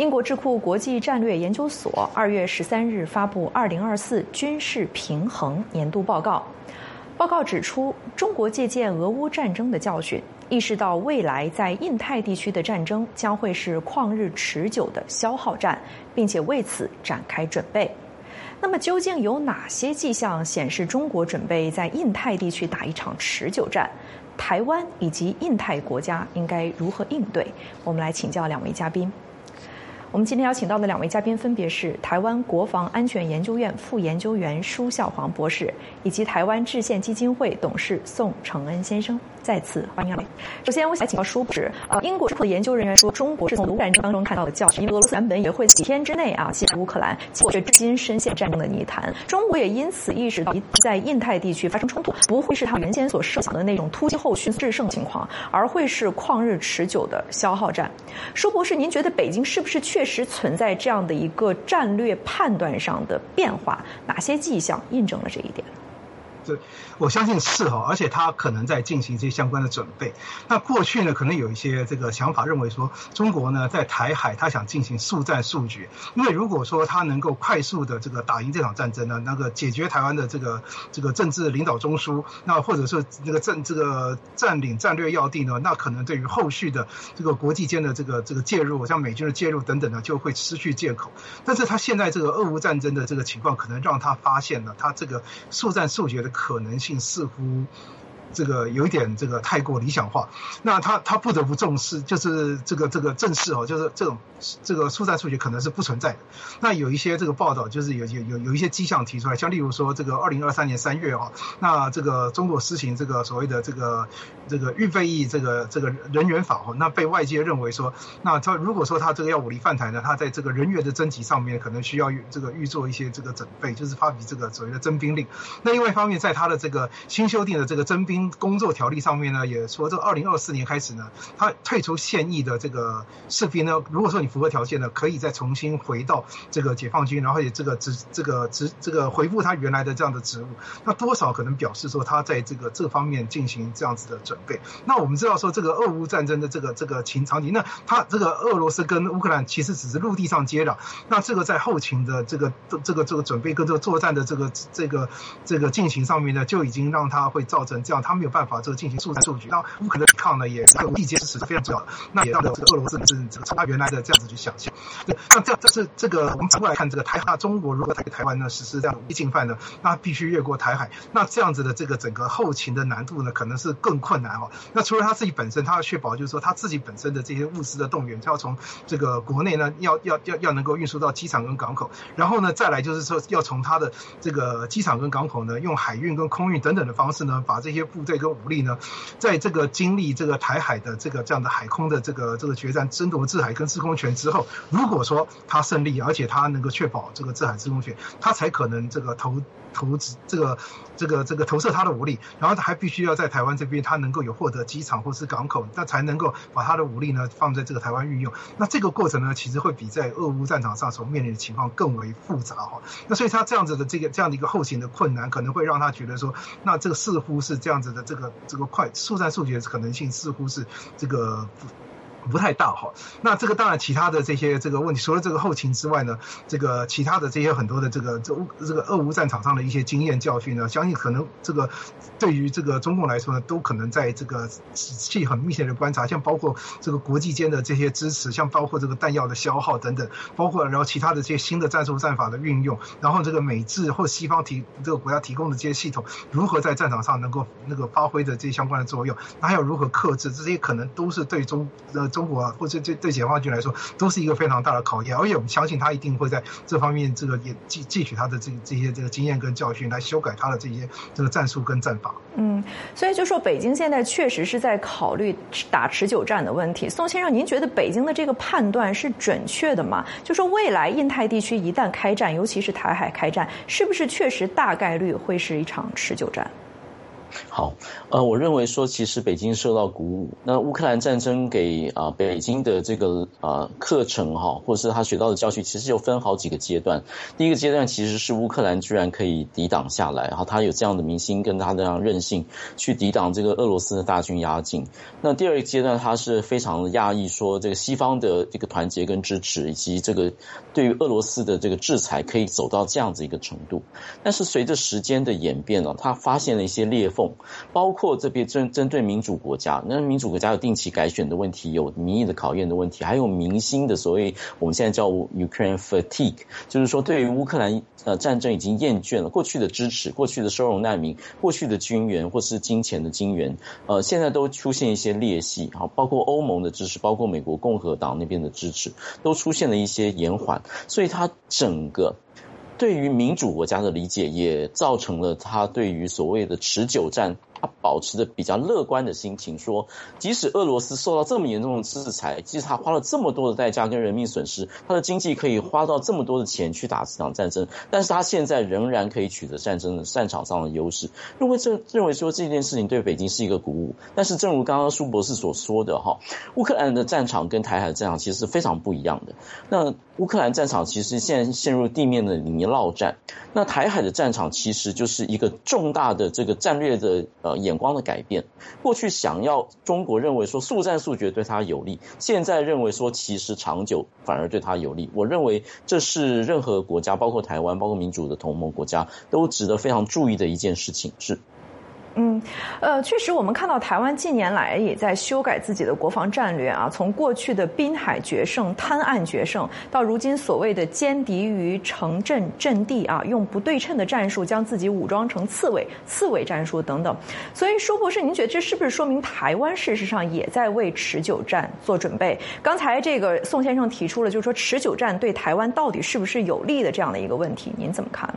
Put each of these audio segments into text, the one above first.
英国智库国际战略研究所二月十三日发布《二零二四军事平衡年度报告》。报告指出，中国借鉴俄乌战争的教训，意识到未来在印太地区的战争将会是旷日持久的消耗战，并且为此展开准备。那么，究竟有哪些迹象显示中国准备在印太地区打一场持久战？台湾以及印太国家应该如何应对？我们来请教两位嘉宾。我们今天邀请到的两位嘉宾分别是台湾国防安全研究院副研究员舒孝煌博士，以及台湾制宪基金会董事宋承恩先生。再次欢迎。首先，我想请教舒博士，啊，英国智库的研究人员说，中国是从俄乌战争当中看到的教训，因为俄罗斯原本也会几天之内啊袭击乌克兰，却至今深陷战争的泥潭。中国也因此意识到，在印太地区发生冲突，不会是他原先所设想的那种突击后迅速制胜情况，而会是旷日持久的消耗战。舒博士，您觉得北京是不是确实存在这样的一个战略判断上的变化？哪些迹象印证了这一点？我相信是哈，而且他可能在进行一些相关的准备。那过去呢，可能有一些这个想法，认为说中国呢在台海，他想进行速战速决。因为如果说他能够快速的这个打赢这场战争呢，那个解决台湾的这个这个政治领导中枢，那或者说这个政这个占领战略要地呢，那可能对于后续的这个国际间的这个这个介入，像美军的介入等等呢，就会失去借口。但是他现在这个俄乌战争的这个情况，可能让他发现了他这个速战速决的。可能性似乎。这个有一点这个太过理想化，那他他不得不重视，就是这个这个正视哦，就是这种这个速战速决可能是不存在的。那有一些这个报道，就是有有有有一些迹象提出来，像例如说这个二零二三年三月哦，那这个中国施行这个所谓的这个这个预备役这个这个人员法哦，那被外界认为说，那他如果说他这个要武力犯台呢，他在这个人员的征集上面可能需要这个预做一些这个准备，就是发比这个所谓的征兵令。那另外一方面，在他的这个新修订的这个征兵。工作条例上面呢，也说这二零二四年开始呢，他退出现役的这个士兵呢，如果说你符合条件呢，可以再重新回到这个解放军，然后也这个职这个职这个回复他原来的这样的职务，那多少可能表示说他在这个这方面进行这样子的准备。那我们知道说这个俄乌战争的这个这个情场景，那他这个俄罗斯跟乌克兰其实只是陆地上接壤，那这个在后勤的这个这个这个准备跟这个作战的这个这个这个进行上面呢，就已经让他会造成这样，他他没有办法这个进行速战速决。那乌克兰的抵抗呢，也这个地接支持是非常重要的。那也让这个俄罗斯是这个从他原来的这样子去想象。那这样这是这个我们反过来看这个台那中国如果在台湾呢实施这样的进犯呢，那必须越过台海。那这样子的这个整个后勤的难度呢，可能是更困难哦。那除了他自己本身，他要确保就是说他自己本身的这些物资的动员，他要从这个国内呢，要要要要能够运输到机场跟港口，然后呢，再来就是说要从他的这个机场跟港口呢，用海运跟空运等等的方式呢，把这些部队跟武力呢，在这个经历这个台海的这个这样的海空的这个这个决战，争夺制海跟制空权之后，如果说他胜利，而且他能够确保这个制海制空权，他才可能这个投。投资这个这个这个投射他的武力，然后他还必须要在台湾这边，他能够有获得机场或是港口，那才能够把他的武力呢放在这个台湾运用。那这个过程呢，其实会比在俄乌战场上所面临的情况更为复杂哈。那所以他这样子的这个这样的一个后勤的困难，可能会让他觉得说，那这个似乎是这样子这个这个快速战速决的可能性似乎是这个。不太大哈，那这个当然其他的这些这个问题，除了这个后勤之外呢，这个其他的这些很多的这个这这个俄乌战场上的一些经验教训呢，相信可能这个对于这个中共来说呢，都可能在这个仔细很密切的观察，像包括这个国际间的这些支持，像包括这个弹药的消耗等等，包括然后其他的这些新的战术战法的运用，然后这个美制或西方提这个国家提供的这些系统，如何在战场上能够那个发挥的这些相关的作用，那还有如何克制，这些可能都是对中呃。中国啊，或者这对解放军来说，都是一个非常大的考验。而且我们相信他一定会在这方面，这个也汲汲取他的这这些这个经验跟教训，来修改他的这些这个战术跟战法。嗯，所以就说北京现在确实是在考虑打持久战的问题。宋先生，您觉得北京的这个判断是准确的吗？就说未来印太地区一旦开战，尤其是台海开战，是不是确实大概率会是一场持久战？好，呃，我认为说，其实北京受到鼓舞。那乌克兰战争给啊北京的这个啊课程哈，或者是他学到的教训，其实有分好几个阶段。第一个阶段其实是乌克兰居然可以抵挡下来，然后他有这样的明星跟他这样韧性去抵挡这个俄罗斯的大军压境。那第二个阶段，他是非常的压抑，说这个西方的这个团结跟支持，以及这个对于俄罗斯的这个制裁可以走到这样子一个程度。但是随着时间的演变呢，他发现了一些裂缝。包括这边针针对民主国家，那民主国家有定期改选的问题，有民意的考验的问题，还有明星的所谓我们现在叫 Ukraine fatigue，就是说对于乌克兰呃战争已经厌倦了，过去的支持，过去的收容难民，过去的军援或是金钱的金援，呃，现在都出现一些裂隙，好，包括欧盟的支持，包括美国共和党那边的支持，都出现了一些延缓，所以它整个。对于民主国家的理解，也造成了他对于所谓的持久战。他保持着比较乐观的心情，说即使俄罗斯受到这么严重的制裁，即使他花了这么多的代价跟人命损失，他的经济可以花到这么多的钱去打这场战争，但是他现在仍然可以取得战争的战场上的优势。认为这认为说这件事情对北京是一个鼓舞，但是正如刚刚苏博士所说的哈，乌克兰的战场跟台海的战场其实是非常不一样的。那乌克兰战场其实现在陷入地面的泥淖战，那台海的战场其实就是一个重大的这个战略的。眼光的改变，过去想要中国认为说速战速决对他有利，现在认为说其实长久反而对他有利。我认为这是任何国家，包括台湾，包括民主的同盟国家，都值得非常注意的一件事情是。嗯，呃，确实，我们看到台湾近年来也在修改自己的国防战略啊。从过去的滨海决胜、滩岸决胜，到如今所谓的歼敌于城镇阵地啊，用不对称的战术将自己武装成刺猬、刺猬战术等等。所以，舒博士，您觉得这是不是说明台湾事实上也在为持久战做准备？刚才这个宋先生提出了，就是说持久战对台湾到底是不是有利的这样的一个问题，您怎么看？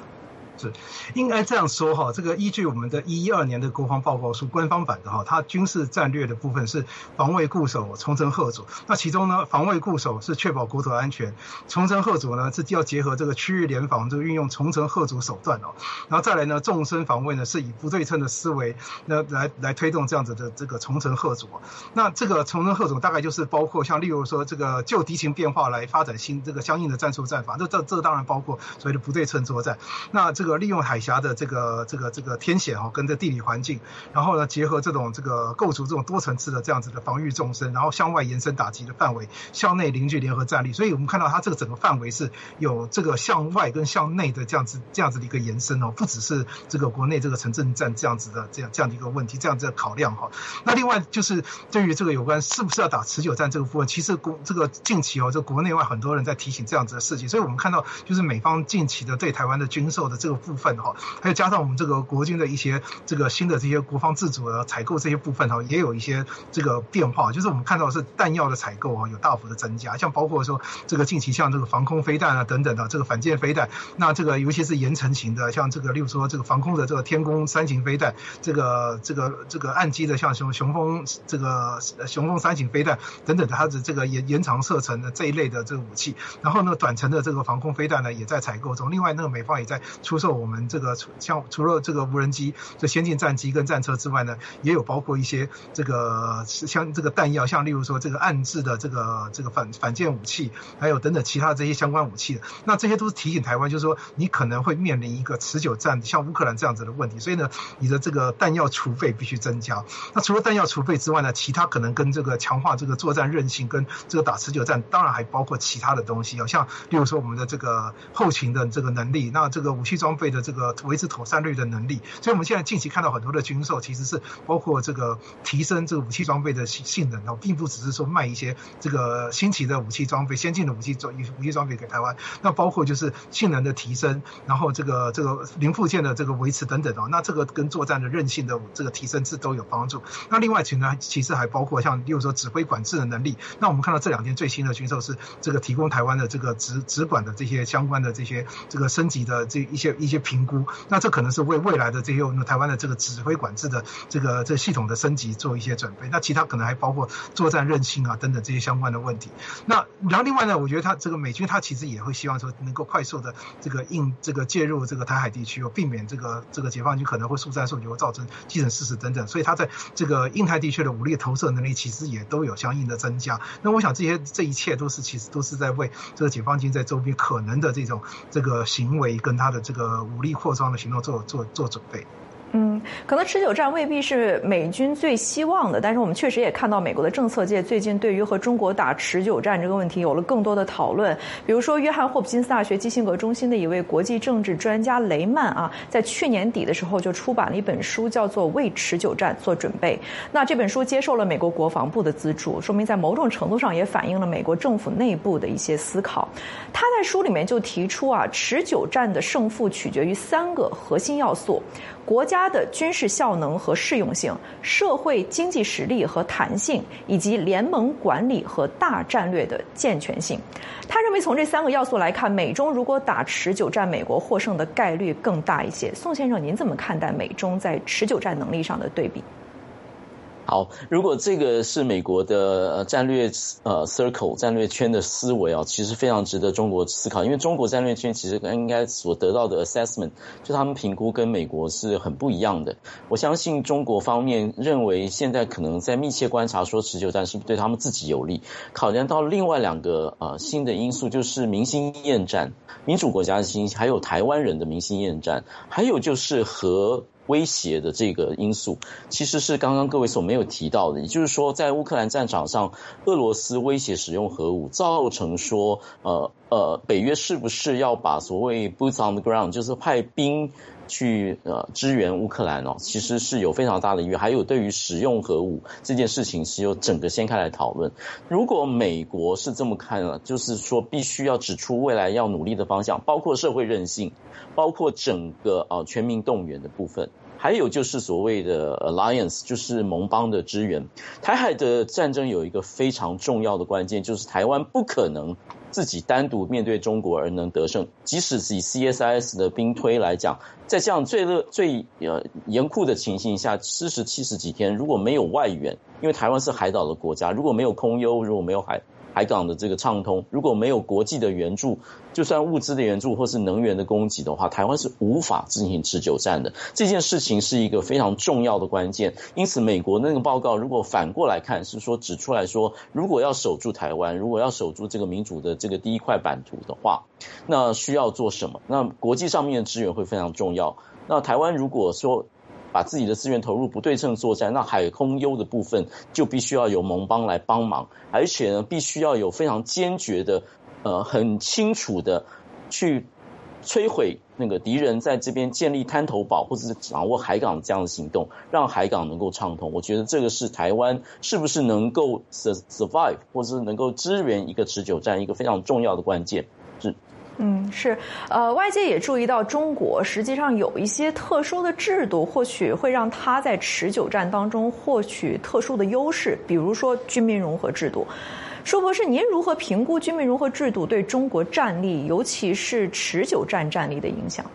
是，应该这样说哈。这个依据我们的一一二年的国防报告书官方版的哈，它军事战略的部分是防卫固守、重城贺主。那其中呢，防卫固守是确保国土安全，重城贺主呢是要结合这个区域联防，这个运用重城贺主手段哦。然后再来呢，纵深防卫呢是以不对称的思维那来来推动这样子的这个重城贺主。那这个重城贺主大概就是包括像例如说这个就敌情变化来发展新这个相应的战术战法。这这这当然包括所谓的不对称作战。那这个利用海峡的这个这个这个天险哈，跟这地理环境，然后呢结合这种这个构筑这种多层次的这样子的防御纵深，然后向外延伸打击的范围，向内凝聚联合战力。所以我们看到它这个整个范围是有这个向外跟向内的这样子这样子的一个延伸哦，不只是这个国内这个城镇战这样子的这样这样的一个问题，这样子的考量哈。那另外就是对于这个有关是不是要打持久战这个部分，其实国这个近期哦，这国内外很多人在提醒这样子的事情，所以我们看到就是美方近期的对台湾的军售的这个部分。哈，还有加上我们这个国军的一些这个新的这些国防自主的采购这些部分哈，也有一些这个变化，就是我们看到是弹药的采购啊有大幅的增加，像包括说这个近期像这个防空飞弹啊等等的这个反舰飞弹，那这个尤其是延程型的，像这个例如说这个防空的这个天宫三型飞弹，这个这个这个岸基的像雄雄风这个雄风三型飞弹等等的，它的这个延延长射程的这一类的这个武器，然后呢短程的这个防空飞弹呢也在采购中，另外那个美方也在出售我们。这个除像除了这个无人机、这先进战机跟战车之外呢，也有包括一些这个像这个弹药，像例如说这个暗制的这个这个反反舰武器，还有等等其他这些相关武器。那这些都是提醒台湾，就是说你可能会面临一个持久战，像乌克兰这样子的问题。所以呢，你的这个弹药储备必须增加。那除了弹药储备之外呢，其他可能跟这个强化这个作战韧性，跟这个打持久战，当然还包括其他的东西，像例如说我们的这个后勤的这个能力，那这个武器装装备的这个维持妥善率的能力，所以我们现在近期看到很多的军售，其实是包括这个提升这个武器装备的性性能哦，并不只是说卖一些这个新奇的武器装备、先进的武器装武器装备给台湾，那包括就是性能的提升，然后这个这个零部件的这个维持等等哦，那这个跟作战的韧性的这个提升是都有帮助。那另外其呢，其实还包括像例如说指挥管制的能力。那我们看到这两天最新的军售是这个提供台湾的这个直直管的这些相关的这些这个升级的这一些。一些评估。那这可能是为未来的这些我们台湾的这个指挥管制的这个这系统的升级做一些准备。那其他可能还包括作战韧性啊等等这些相关的问题。那然后另外呢，我觉得他这个美军他其实也会希望说能够快速的这个应这个介入这个台海地区，避免这个这个解放军可能会速战速决，造成基层事实等等。所以他在这个印太地区的武力投射能力其实也都有相应的增加。那我想这些这一切都是其实都是在为这个解放军在周边可能的这种这个行为跟他的这个武力扩张的行动做做做准备。嗯，可能持久战未必是美军最希望的，但是我们确实也看到美国的政策界最近对于和中国打持久战这个问题有了更多的讨论。比如说，约翰霍普金斯大学基辛格中心的一位国际政治专家雷曼啊，在去年底的时候就出版了一本书，叫做《为持久战做准备》。那这本书接受了美国国防部的资助，说明在某种程度上也反映了美国政府内部的一些思考。他在书里面就提出啊，持久战的胜负取决于三个核心要素。国家的军事效能和适用性、社会经济实力和弹性，以及联盟管理和大战略的健全性。他认为，从这三个要素来看，美中如果打持久战，美国获胜的概率更大一些。宋先生，您怎么看待美中在持久战能力上的对比？好，如果这个是美国的战略呃 circle 战略圈的思维啊，其实非常值得中国思考。因为中国战略圈其实应该所得到的 assessment，就他们评估跟美国是很不一样的。我相信中国方面认为现在可能在密切观察说持久战是不是对他们自己有利。考量到另外两个呃新的因素，就是明星厌战，民主国家的新，还有台湾人的明星厌战，还有就是和。威胁的这个因素，其实是刚刚各位所没有提到的，也就是说，在乌克兰战场上，俄罗斯威胁使用核武，造成说，呃呃，北约是不是要把所谓 boots on the ground，就是派兵去呃支援乌克兰哦，其实是有非常大的意愿。还有对于使用核武这件事情，是由整个掀开来讨论。如果美国是这么看了，就是说必须要指出未来要努力的方向，包括社会韧性。包括整个呃全民动员的部分，还有就是所谓的 alliance，就是盟邦的支援。台海的战争有一个非常重要的关键，就是台湾不可能自己单独面对中国而能得胜。即使是以 CSIS 的兵推来讲，在这样最热最呃严酷的情形下，四十七十几天，如果没有外援，因为台湾是海岛的国家，如果没有空优，如果没有海。海港的这个畅通，如果没有国际的援助，就算物资的援助或是能源的供给的话，台湾是无法进行持久战的。这件事情是一个非常重要的关键。因此，美国那个报告如果反过来看，是说指出来说，如果要守住台湾，如果要守住这个民主的这个第一块版图的话，那需要做什么？那国际上面的支援会非常重要。那台湾如果说，把自己的资源投入不对称作战，那海空优的部分就必须要有盟邦来帮忙，而且呢，必须要有非常坚决的、呃，很清楚的去摧毁那个敌人在这边建立滩头堡或者是掌握海港这样的行动，让海港能够畅通。我觉得这个是台湾是不是能够 survive 或者是能够支援一个持久战一个非常重要的关键。嗯，是，呃，外界也注意到，中国实际上有一些特殊的制度，或许会让它在持久战当中获取特殊的优势，比如说军民融合制度。舒博士，您如何评估军民融合制度对中国战力，尤其是持久战战力的影响？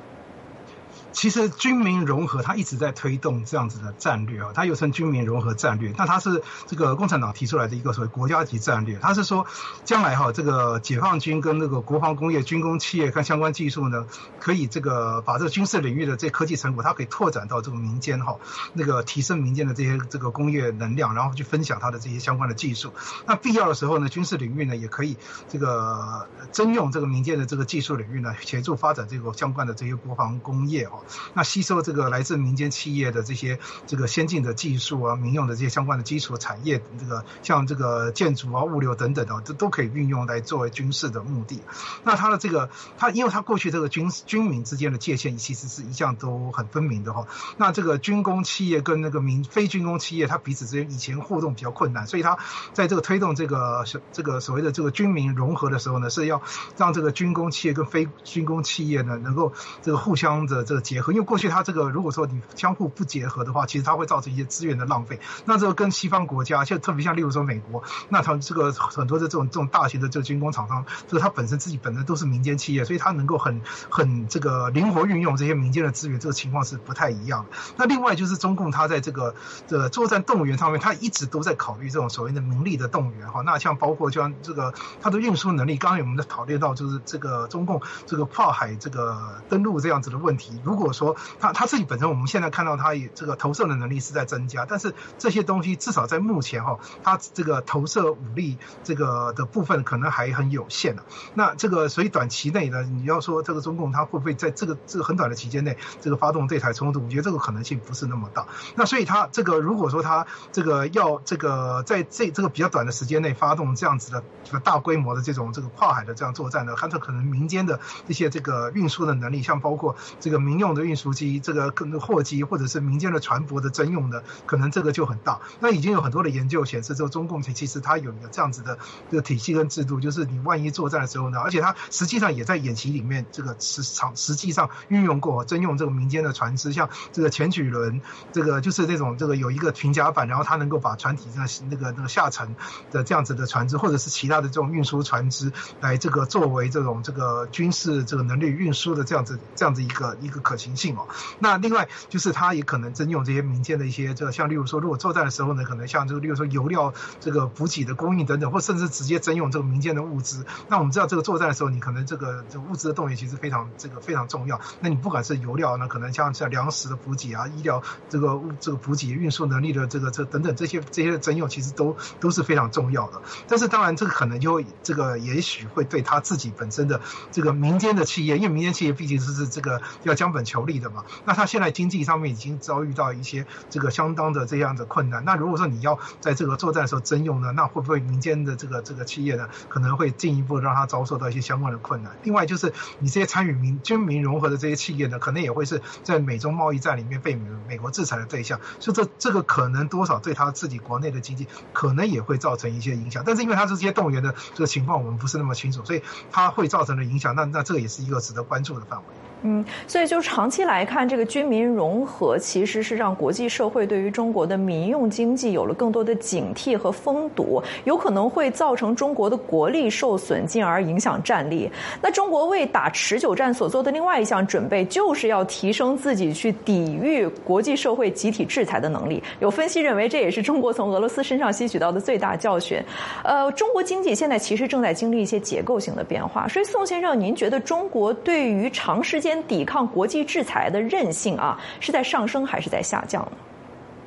其实军民融合，它一直在推动这样子的战略啊，它又称军民融合战略。那它是这个共产党提出来的一个所谓国家级战略。它是说，将来哈，这个解放军跟那个国防工业、军工企业跟相关技术呢，可以这个把这个军事领域的这科技成果，它可以拓展到这个民间哈，那个提升民间的这些这个工业能量，然后去分享它的这些相关的技术。那必要的时候呢，军事领域呢，也可以这个征用这个民间的这个技术领域呢，协助发展这个相关的这些国防工业哦。那吸收这个来自民间企业的这些这个先进的技术啊，民用的这些相关的基础产业，这个像这个建筑啊、物流等等的，这都可以运用来作为军事的目的。那它的这个，它因为它过去这个军军民之间的界限其实是一向都很分明的哈。那这个军工企业跟那个民非军工企业，它彼此之间以前互动比较困难，所以它在这个推动这个这个所谓的这个军民融合的时候呢，是要让这个军工企业跟非军工企业呢能够这个互相的这个结。合，因为过去它这个如果说你相互不结合的话，其实它会造成一些资源的浪费。那这个跟西方国家，像特别像例如说美国，那它这个很多的这种这种大型的这个军工厂商，这个它本身自己本身都是民间企业，所以它能够很很这个灵活运用这些民间的资源，这个情况是不太一样的。那另外就是中共它在这个这作战动员上面，它一直都在考虑这种所谓的民力的动员哈。那像包括像这个它的运输能力，刚刚我们在讨论到就是这个中共这个跨海这个登陆这样子的问题。如如果说他他自己本身，我们现在看到他也这个投射的能力是在增加，但是这些东西至少在目前哈，他这个投射武力这个的部分可能还很有限的。那这个所以短期内呢，你要说这个中共他会不会在这个这个很短的期间内这个发动对台冲突？我觉得这个可能性不是那么大。那所以他这个如果说他这个要这个在这这个比较短的时间内发动这样子的这个大规模的这种这个跨海的这样作战呢，它这可能民间的一些这个运输的能力，像包括这个民用的运输机、这个更货机或者是民间的船舶的征用的，可能这个就很大。那已经有很多的研究显示，这个中共其其实它有一个这样子的这个体系跟制度，就是你万一作战的时候呢，而且它实际上也在演习里面这个实场实际上运用过征用这个民间的船只，像这个前举轮，这个就是这种这个有一个平甲板，然后它能够把船体那那个那个下沉的这样子的船只，或者是其他的这种运输船只来这个作为这种这个军事这个能力运输的这样子这样子一个一个可行性哦。那另外就是他也可能征用这些民间的一些这个像例如说，如果作战的时候呢，可能像这个例如说油料这个补给的供应等等，或甚至直接征用这个民间的物资。那我们知道这个作战的时候，你可能这个这物资的动员其实非常这个非常重要。那你不管是油料呢，可能像像粮食的补给啊，医疗这个物这个补给运输能力的这个这等等这些这些征用，其实都都是非常重要的。但是当然这个可能就会这个也许会对他自己本身的这个民间的企业，因为民间企业毕竟是是这个要将本求利的嘛。那他现在经济上面已经遭遇到一些这个相当的这样的困难。那如果说你要在这个作战的时候征用呢，那会不会民间的这个这个企业呢，可能会进一步让他遭受到一些相关的困难？另外就是你这些参与民军民融合的这些企业呢，可能也会是在美中贸易战里面被美美国制裁的对象，所以这这个可能多少对他自己国内的经济可能也会造成一些影响。但是因为他这些动员的这个情况我们不是那么清楚，所以它会造成的影响，那那这个也是一个值得关注的范围。嗯，所以就长期来看，这个军民融合其实是让国际社会对于中国的民用经济有了更多的警惕和封堵，有可能会造成中国的国力受损，进而影响战力。那中国为打持久战所做的另外一项准备，就是要提升自己去抵御国际社会集体制裁的能力。有分析认为，这也是中国从俄罗斯身上吸取到的最大教训。呃，中国经济现在其实正在经历一些结构性的变化，所以宋先生，您觉得中国对于长时间间抵抗国际制裁的韧性啊，是在上升还是在下降呢？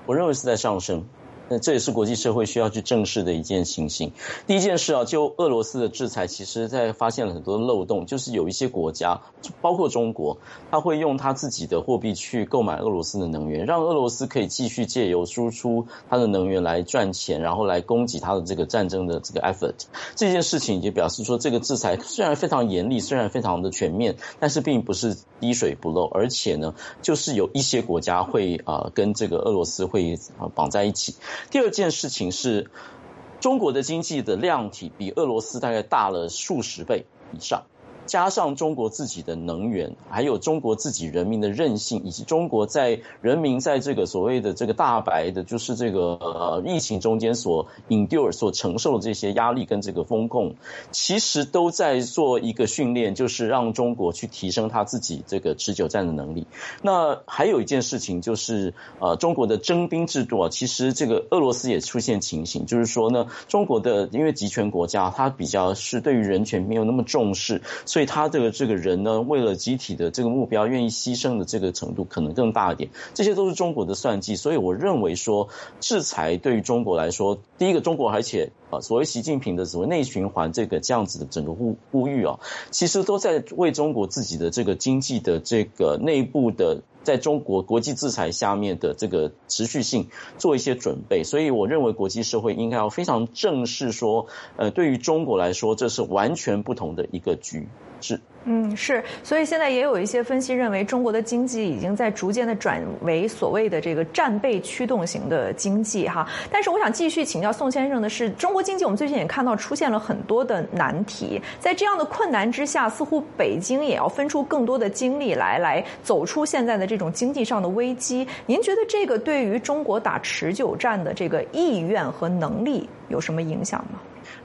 我认为是在上升。那这也是国际社会需要去正视的一件情形。第一件事啊，就俄罗斯的制裁，其实在发现了很多漏洞，就是有一些国家，包括中国，他会用他自己的货币去购买俄罗斯的能源，让俄罗斯可以继续借由输出它的能源来赚钱，然后来供给他的这个战争的这个 effort。这件事情也表示说，这个制裁虽然非常严厉，虽然非常的全面，但是并不是滴水不漏，而且呢，就是有一些国家会啊跟这个俄罗斯会啊绑在一起。第二件事情是，中国的经济的量体比俄罗斯大概大了数十倍以上。加上中国自己的能源，还有中国自己人民的韧性，以及中国在人民在这个所谓的这个大白的，就是这个呃疫情中间所 endure 所承受的这些压力跟这个风控，其实都在做一个训练，就是让中国去提升他自己这个持久战的能力。那还有一件事情就是，呃，中国的征兵制度啊，其实这个俄罗斯也出现情形，就是说呢，中国的因为集权国家，它比较是对于人权没有那么重视，所以。对他这个这个人呢，为了集体的这个目标，愿意牺牲的这个程度可能更大一点。这些都是中国的算计。所以我认为说，制裁对于中国来说，第一个中国，而且啊，所谓习近平的所谓内循环这个这样子的整个呼呼吁啊，其实都在为中国自己的这个经济的这个内部的。在中国国际制裁下面的这个持续性做一些准备，所以我认为国际社会应该要非常正视说，呃，对于中国来说，这是完全不同的一个局势。嗯，是，所以现在也有一些分析认为，中国的经济已经在逐渐的转为所谓的这个战备驱动型的经济哈。但是我想继续请教宋先生的是，中国经济我们最近也看到出现了很多的难题，在这样的困难之下，似乎北京也要分出更多的精力来，来走出现在的这种经济上的危机。您觉得这个对于中国打持久战的这个意愿和能力有什么影响吗？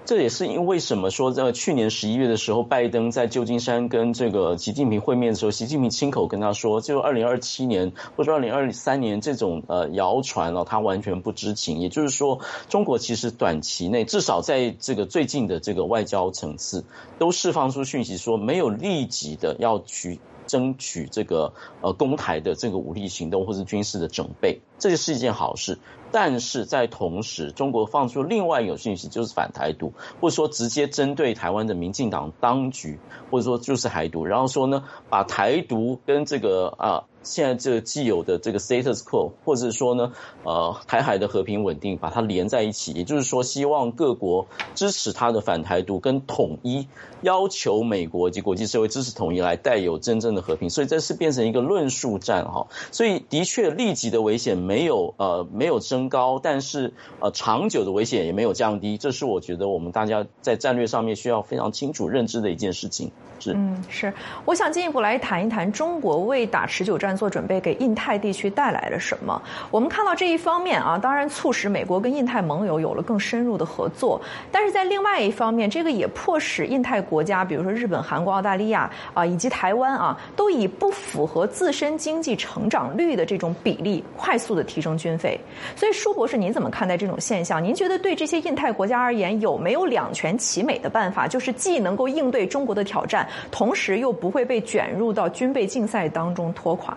这也是因为什么说，在去年十一月的时候，拜登在旧金山跟这个习近平会面的时候，习近平亲口跟他说，就二零二七年或者二零二三年这种呃谣传了，他完全不知情。也就是说，中国其实短期内至少在这个最近的这个外交层次，都释放出讯息说，没有立即的要去争取这个呃攻台的这个武力行动或是军事的准备，这就是一件好事。但是在同时，中国放出另外一个讯息，就是反台独，或者说直接针对台湾的民进党当局，或者说就是台独，然后说呢，把台独跟这个啊。现在这个既有的这个 status quo，或者说呢，呃，台海的和平稳定，把它连在一起，也就是说，希望各国支持它的反台独跟统一，要求美国及国际社会支持统一，来带有真正的和平。所以这是变成一个论述战哈。所以的确，立即的危险没有呃没有升高，但是呃长久的危险也没有降低。这是我觉得我们大家在战略上面需要非常清楚认知的一件事情。是嗯是，我想进一步来谈一谈中国为打持久战。做准备给印太地区带来了什么？我们看到这一方面啊，当然促使美国跟印太盟友有了更深入的合作。但是在另外一方面，这个也迫使印太国家，比如说日本、韩国、澳大利亚啊，以及台湾啊，都以不符合自身经济成长率的这种比例，快速的提升军费。所以，舒博士，您怎么看待这种现象？您觉得对这些印太国家而言，有没有两全其美的办法，就是既能够应对中国的挑战，同时又不会被卷入到军备竞赛当中拖垮？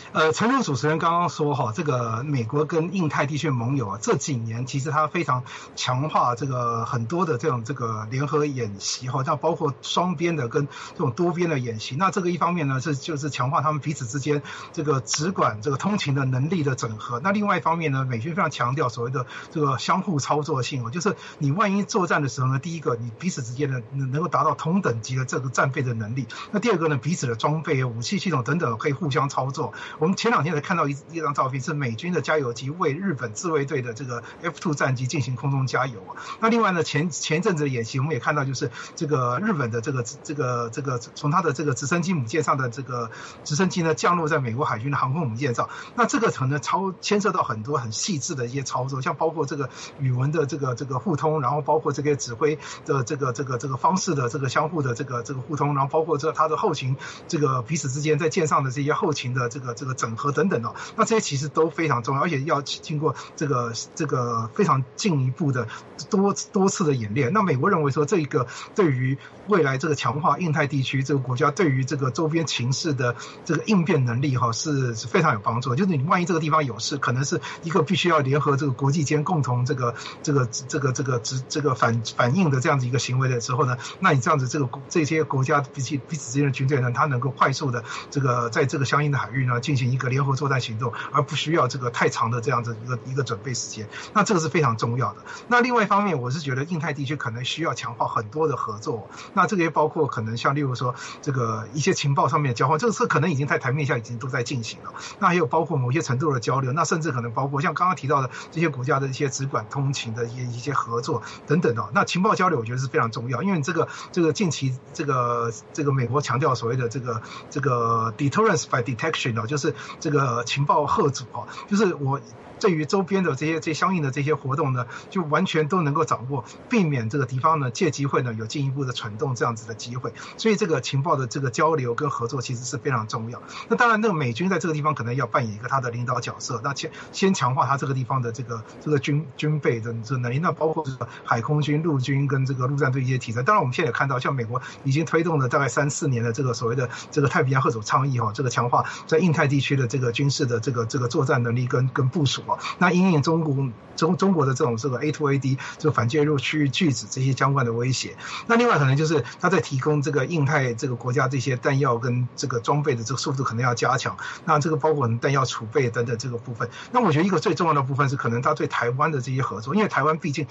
呃，陈如主持人刚刚说哈，这个美国跟印太地区盟友啊，这几年其实他非常强化这个很多的这种这个联合演习哈，像包括双边的跟这种多边的演习。那这个一方面呢是就是强化他们彼此之间这个直管这个通勤的能力的整合。那另外一方面呢，美军非常强调所谓的这个相互操作性哦，就是你万一作战的时候呢，第一个你彼此之间的能能够达到同等级的这个战备的能力。那第二个呢，彼此的装备、武器系统等等可以互相操作。我们前两天才看到一一张照片，是美军的加油机为日本自卫队的这个 F2 战机进行空中加油啊。那另外呢，前前一阵子的演习，我们也看到，就是这个日本的这个这个这个从它的这个直升机母舰上的这个直升机呢降落在美国海军的航空母舰上。那这个层呢超牵涉到很多很细致的一些操作，像包括这个语文的这个这个互通，然后包括这个指挥的这个这个这个方式的这个相互的这个这个互通，然后包括这它的后勤这个彼此之间在舰上的这些后勤的这个这个。整合等等哦，那这些其实都非常重要，而且要经过这个这个非常进一步的多多次的演练。那美国认为说，这一个对于未来这个强化印太地区这个国家对于这个周边情势的这个应变能力哈，是是非常有帮助。就是你万一这个地方有事，可能是一个必须要联合这个国际间共同这个这个这个这个这这个反反应的这样子一个行为的时候呢，那你这样子这个这些国家彼此彼此之间的军队呢，它能够快速的这个在这个相应的海域呢进行。一个联合作战行动，而不需要这个太长的这样子一个一个准备时间，那这个是非常重要的。那另外一方面，我是觉得印太地区可能需要强化很多的合作，那这个也包括可能像例如说这个一些情报上面交换，这个是可能已经在台面下已经都在进行了。那还有包括某些程度的交流，那甚至可能包括像刚刚提到的这些国家的一些直管通勤的一些一些合作等等的。那情报交流我觉得是非常重要，因为这个这个近期这个这个美国强调所谓的这个这个 deterrence by detection 哦，就是。这个情报贺组啊，就是我。对于周边的这些这相应的这些活动呢，就完全都能够掌握，避免这个敌方呢借机会呢有进一步的蠢动这样子的机会。所以这个情报的这个交流跟合作其实是非常重要。那当然，那个美军在这个地方可能要扮演一个他的领导角色，那先先强化他这个地方的这个这个军军备的这能力。那包括海空军、陆军跟这个陆战队一些提升。当然，我们现在也看到，像美国已经推动了大概三四年的这个所谓的这个太平洋合组倡议哈，这个强化在印太地区的这个军事的这个这个作战能力跟跟部署。那因应中国中中国的这种这个 A to A D 这个反介入区域拒止这些相关的威胁，那另外可能就是他在提供这个印太这个国家这些弹药跟这个装备的这个速度可能要加强，那这个包括弹药储备等等这个部分。那我觉得一个最重要的部分是可能他对台湾的这些合作，因为台湾毕竟。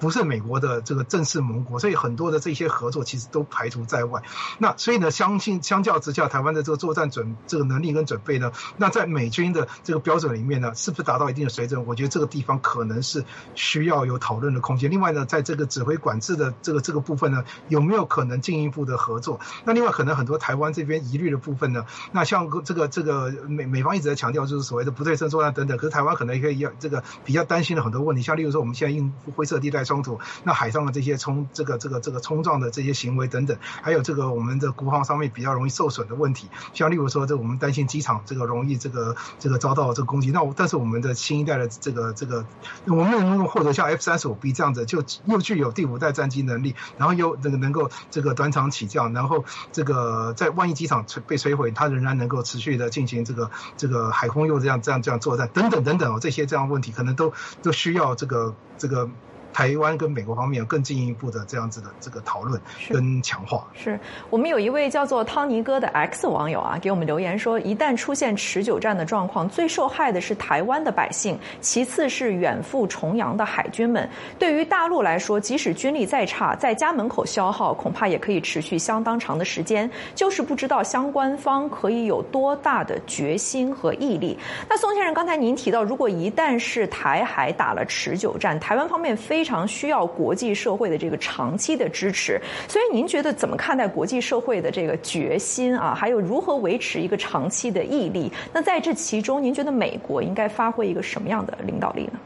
不是美国的这个正式盟国，所以很多的这些合作其实都排除在外。那所以呢，相信相较之下，台湾的这个作战准这个能力跟准备呢，那在美军的这个标准里面呢，是不是达到一定的水准？我觉得这个地方可能是需要有讨论的空间。另外呢，在这个指挥管制的这个这个部分呢，有没有可能进一步的合作？那另外可能很多台湾这边疑虑的部分呢，那像这个这个美美方一直在强调就是所谓的不对称作战等等，可是台湾可能也可以要这个比较担心的很多问题，像例如说我们现在应灰色地带冲突，那海上的这些冲这个这个这个冲撞的这些行为等等，还有这个我们的国防上面比较容易受损的问题，像例如说这我们担心机场这个容易这个这个遭到这个攻击，那但是我们的新一代的这个这个我们能够获得像 F 三十五 B 这样子，就又具有第五代战机能力，然后又这个能够这个短场起降，然后这个在万一机场被摧毁，它仍然能够持续的进行这个这个海空又这样这样这样作战等等等等哦，这些这样问题可能都都需要这个这个。台湾跟美国方面有更进一步的这样子的这个讨论跟强化。是我们有一位叫做汤尼哥的 X 网友啊，给我们留言说，一旦出现持久战的状况，最受害的是台湾的百姓，其次是远赴重洋的海军们。对于大陆来说，即使军力再差，在家门口消耗恐怕也可以持续相当长的时间，就是不知道相关方可以有多大的决心和毅力。那宋先生，刚才您提到，如果一旦是台海打了持久战，台湾方面非非常需要国际社会的这个长期的支持，所以您觉得怎么看待国际社会的这个决心啊？还有如何维持一个长期的毅力？那在这其中，您觉得美国应该发挥一个什么样的领导力呢？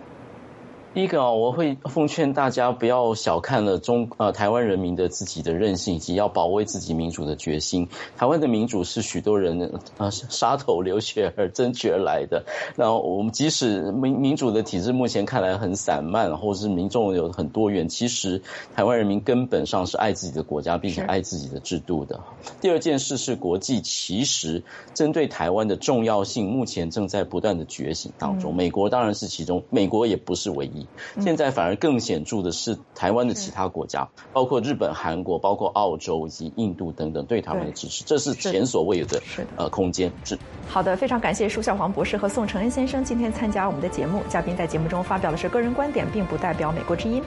第一个啊，我会奉劝大家不要小看了中呃台湾人民的自己的韧性以及要保卫自己民主的决心。台湾的民主是许多人啊杀头流血而争取而来的。那我们即使民民主的体制目前看来很散漫，或者是民众有很多元，其实台湾人民根本上是爱自己的国家，并且爱自己的制度的。第二件事是国际其实针对台湾的重要性，目前正在不断的觉醒当中。美国当然是其中，美国也不是唯一。现在反而更显著的是台湾的其他国家，包括日本、韩国、包括澳洲以及印度等等对他们的支持，这是前所未有的呃空间。是好的，非常感谢舒孝黄博士和宋承恩先生今天参加我们的节目。嘉宾在节目中发表的是个人观点，并不代表美国之音。